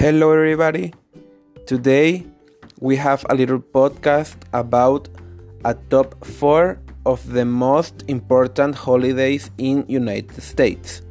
Hello, everybody. Today we have a little podcast about a top four of the most important holidays in United States.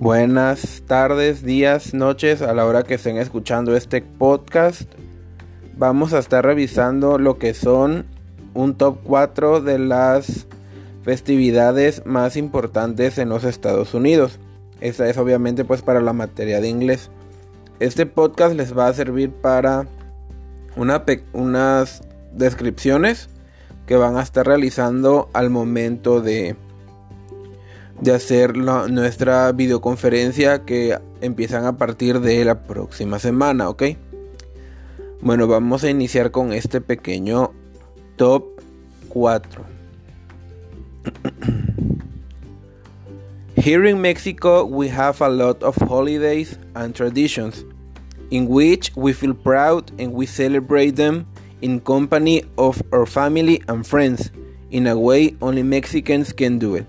Buenas tardes, días, noches a la hora que estén escuchando este podcast. Vamos a estar revisando lo que son un top 4 de las festividades más importantes en los Estados Unidos. Esta es obviamente pues para la materia de inglés. Este podcast les va a servir para unas descripciones que van a estar realizando al momento de, de hacer nuestra videoconferencia que empiezan a partir de la próxima semana, ¿ok? Bueno, vamos a iniciar con este pequeño top 4. Here in Mexico, we have a lot of holidays and traditions in which we feel proud and we celebrate them in company of our family and friends in a way only Mexicans can do it.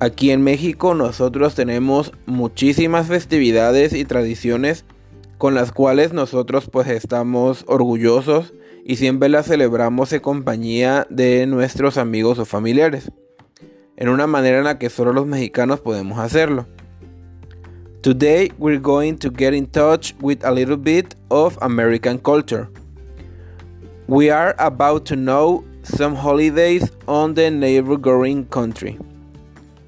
Aquí en México nosotros tenemos muchísimas festividades y tradiciones con las cuales nosotros pues estamos orgullosos y siempre las celebramos en compañía de nuestros amigos o familiares en una manera en la que solo los mexicanos podemos hacerlo. Today we're going to get in touch with a little bit of American culture. We are about to know some holidays on the neighboring country.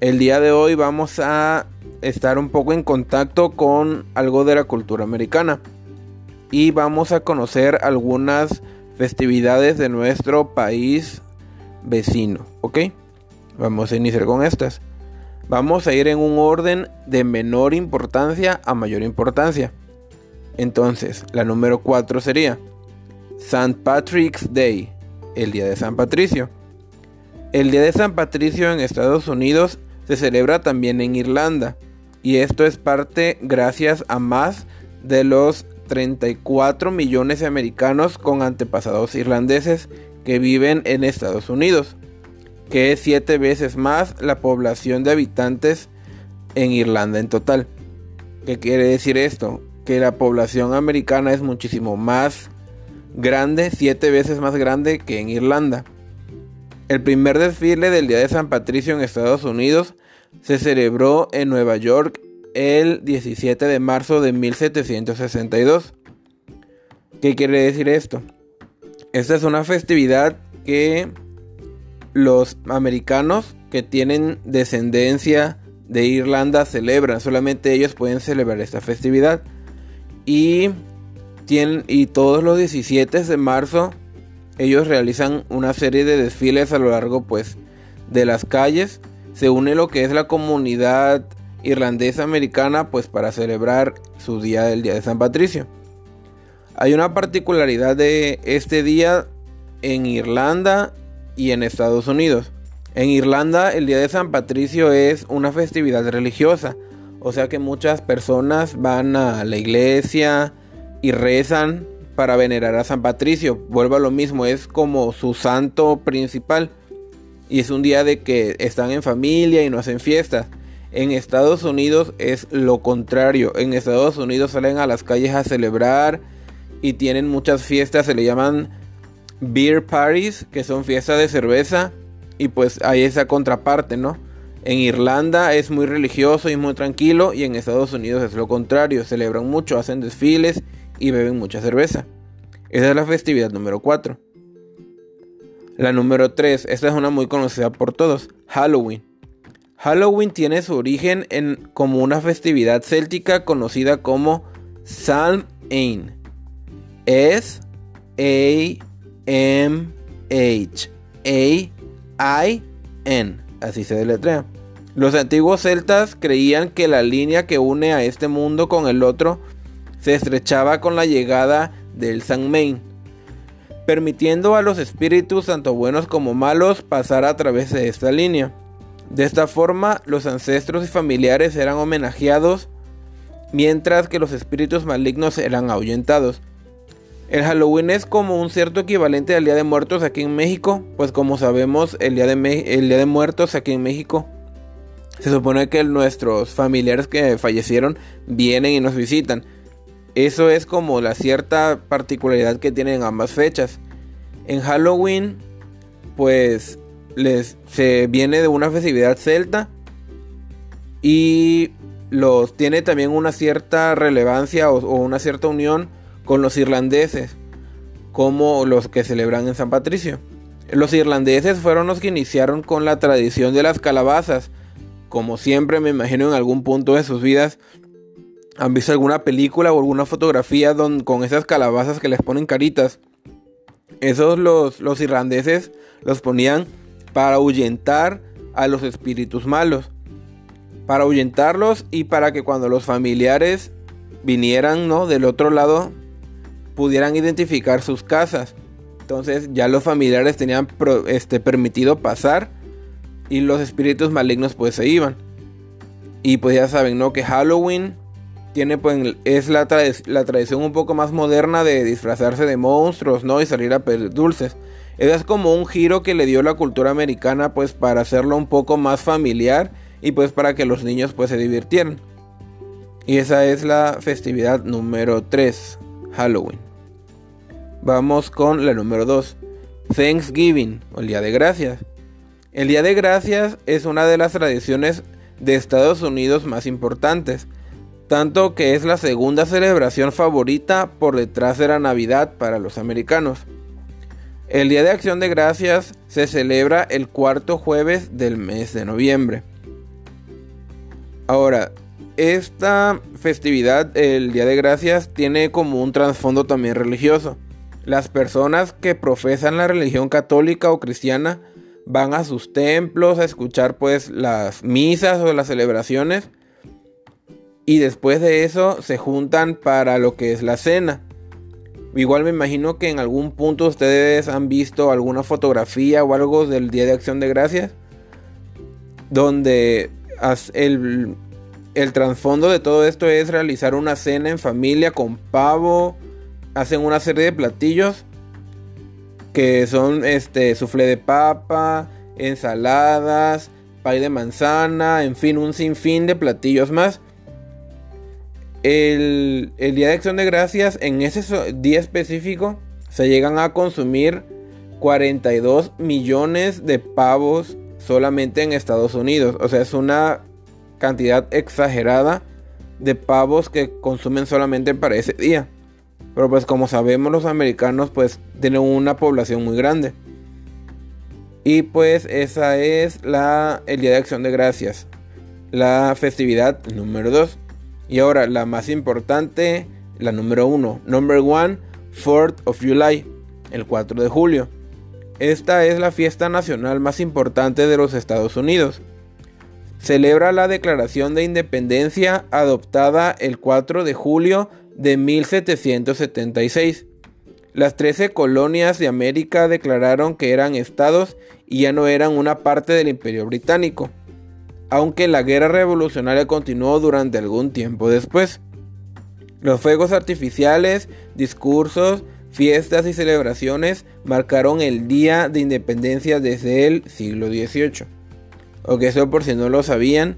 El día de hoy vamos a estar un poco en contacto con algo de la cultura americana y vamos a conocer algunas festividades de nuestro país vecino, ¿ok? Vamos a iniciar con estas. Vamos a ir en un orden de menor importancia a mayor importancia. Entonces, la número 4 sería St. Patrick's Day, el día de San Patricio. El día de San Patricio en Estados Unidos se celebra también en Irlanda y esto es parte gracias a más de los 34 millones de americanos con antepasados irlandeses que viven en Estados Unidos que es siete veces más la población de habitantes en Irlanda en total. ¿Qué quiere decir esto? Que la población americana es muchísimo más grande, siete veces más grande que en Irlanda. El primer desfile del Día de San Patricio en Estados Unidos se celebró en Nueva York el 17 de marzo de 1762. ¿Qué quiere decir esto? Esta es una festividad que los americanos que tienen descendencia de Irlanda celebran, solamente ellos pueden celebrar esta festividad. Y, tienen, y todos los 17 de marzo ellos realizan una serie de desfiles a lo largo pues de las calles. Se une lo que es la comunidad irlandesa americana pues para celebrar su día del Día de San Patricio. Hay una particularidad de este día en Irlanda y en Estados Unidos. En Irlanda el Día de San Patricio es una festividad religiosa, o sea que muchas personas van a la iglesia y rezan para venerar a San Patricio. Vuelvo a lo mismo, es como su santo principal. Y es un día de que están en familia y no hacen fiestas. En Estados Unidos es lo contrario. En Estados Unidos salen a las calles a celebrar y tienen muchas fiestas, se le llaman beer parties, que son fiestas de cerveza, y pues hay esa contraparte, ¿no? En Irlanda es muy religioso y muy tranquilo, y en Estados Unidos es lo contrario, celebran mucho, hacen desfiles y beben mucha cerveza. Esa es la festividad número 4. La número 3, esta es una muy conocida por todos, Halloween. Halloween tiene su origen en como una festividad céltica conocida como Samhain. Es A M-H-A-I-N. Así se deletrea. Los antiguos celtas creían que la línea que une a este mundo con el otro se estrechaba con la llegada del Main, permitiendo a los espíritus, tanto buenos como malos, pasar a través de esta línea. De esta forma, los ancestros y familiares eran homenajeados, mientras que los espíritus malignos eran ahuyentados. El Halloween es como un cierto equivalente al Día de Muertos aquí en México, pues como sabemos el Día de, el día de Muertos aquí en México se supone que nuestros familiares que fallecieron vienen y nos visitan. Eso es como la cierta particularidad que tienen ambas fechas. En Halloween, pues les, se viene de una festividad celta y los tiene también una cierta relevancia o, o una cierta unión con los irlandeses, como los que celebran en San Patricio. Los irlandeses fueron los que iniciaron con la tradición de las calabazas. Como siempre me imagino en algún punto de sus vidas han visto alguna película o alguna fotografía con esas calabazas que les ponen caritas. Esos los, los irlandeses los ponían para ahuyentar a los espíritus malos. Para ahuyentarlos y para que cuando los familiares vinieran ¿no? del otro lado pudieran identificar sus casas. Entonces ya los familiares tenían este, permitido pasar y los espíritus malignos pues se iban. Y pues ya saben, ¿no? Que Halloween tiene pues es la, la tradición un poco más moderna de disfrazarse de monstruos, ¿no? Y salir a pedir dulces. Es como un giro que le dio la cultura americana pues para hacerlo un poco más familiar y pues para que los niños pues se divirtieran. Y esa es la festividad número 3, Halloween. Vamos con la número 2, Thanksgiving o el Día de Gracias. El Día de Gracias es una de las tradiciones de Estados Unidos más importantes tanto que es la segunda celebración favorita por detrás de la Navidad para los americanos. El Día de Acción de Gracias se celebra el cuarto jueves del mes de noviembre. Ahora, esta festividad, el Día de Gracias, tiene como un trasfondo también religioso. Las personas que profesan la religión católica o cristiana van a sus templos a escuchar pues las misas o las celebraciones y después de eso se juntan para lo que es la cena. Igual me imagino que en algún punto ustedes han visto alguna fotografía o algo del Día de Acción de Gracias. Donde el, el trasfondo de todo esto es realizar una cena en familia con pavo. Hacen una serie de platillos que son este soufflé de papa, ensaladas, pay de manzana, en fin, un sinfín de platillos más el, Día de Acción de Gracias, en ese día específico, se llegan a consumir 42 millones de pavos solamente en Estados Unidos. O sea, es una cantidad exagerada de pavos que consumen solamente para ese día. Pero pues como sabemos los americanos pues tienen una población muy grande. Y pues esa es la, el Día de Acción de Gracias. La festividad número 2. Y ahora la más importante, la número uno, number one, 4th of July, el 4 de julio. Esta es la fiesta nacional más importante de los Estados Unidos. Celebra la Declaración de Independencia adoptada el 4 de julio de 1776. Las 13 colonias de América declararon que eran estados y ya no eran una parte del Imperio Británico aunque la guerra revolucionaria continuó durante algún tiempo después. Los fuegos artificiales, discursos, fiestas y celebraciones marcaron el Día de Independencia desde el siglo XVIII. O que eso por si no lo sabían,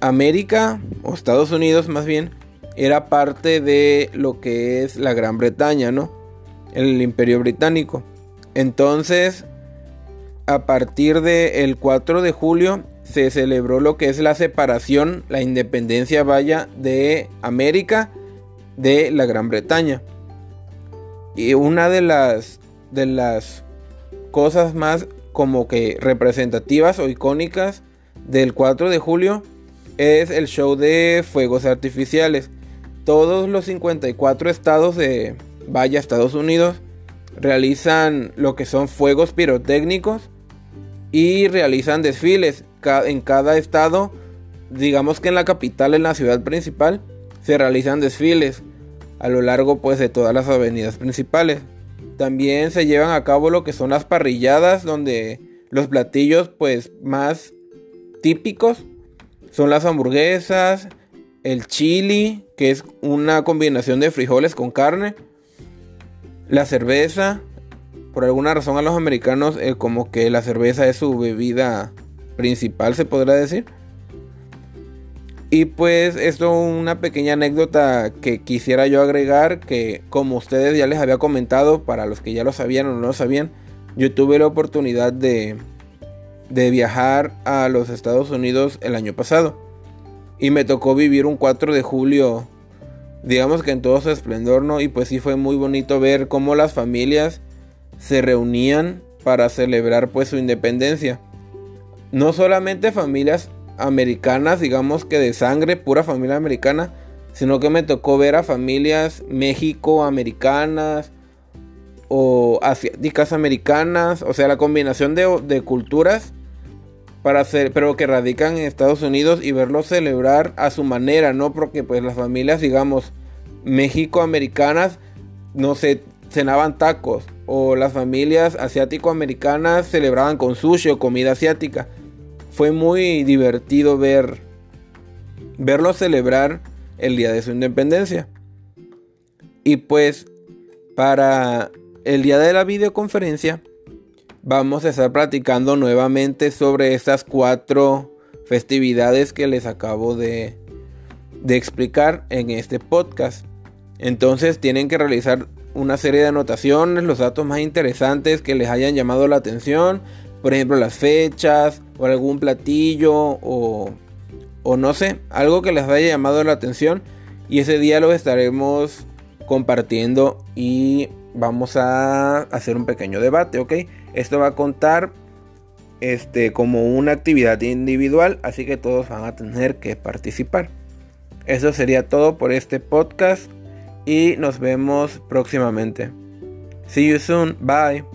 América, o Estados Unidos más bien, era parte de lo que es la Gran Bretaña, ¿no? El Imperio Británico. Entonces, a partir del 4 de julio se celebró lo que es la separación, la independencia vaya de América de la Gran Bretaña. Y una de las de las cosas más como que representativas o icónicas del 4 de julio es el show de fuegos artificiales. Todos los 54 estados de vaya Estados Unidos realizan lo que son fuegos pirotécnicos y realizan desfiles en cada estado, digamos que en la capital, en la ciudad principal, se realizan desfiles a lo largo pues de todas las avenidas principales. También se llevan a cabo lo que son las parrilladas, donde los platillos pues más típicos son las hamburguesas, el chili, que es una combinación de frijoles con carne, la cerveza. Por alguna razón a los americanos eh, como que la cerveza es su bebida principal, se podrá decir. Y pues esto una pequeña anécdota que quisiera yo agregar que como ustedes ya les había comentado, para los que ya lo sabían o no lo sabían, yo tuve la oportunidad de, de viajar a los Estados Unidos el año pasado. Y me tocó vivir un 4 de julio, digamos que en todo su esplendor, ¿no? Y pues sí fue muy bonito ver cómo las familias se reunían para celebrar pues su independencia. No solamente familias americanas, digamos que de sangre, pura familia americana, sino que me tocó ver a familias México-americanas o asiáticas americanas, o sea, la combinación de, culturas para hacer, pero que radican en Estados Unidos y verlos celebrar a su manera, ¿no? Porque pues las familias, digamos, México-americanas, no sé, cenaban tacos, o las familias asiático-americanas celebraban con sushi o comida asiática fue muy divertido ver verlo celebrar el día de su independencia. Y pues para el día de la videoconferencia vamos a estar platicando nuevamente sobre estas cuatro festividades que les acabo de, explicar en este podcast. Entonces tienen que realizar una serie de anotaciones, los datos más interesantes que les hayan llamado la atención, por ejemplo las fechas o algún platillo o, o no sé, algo que les haya llamado la atención y ese día lo estaremos compartiendo y vamos a hacer un pequeño debate, ¿ok? Esto va a contar este, como una actividad individual, así que todos van a tener que participar. Eso sería todo por este podcast y nos vemos próximamente. See you soon, bye.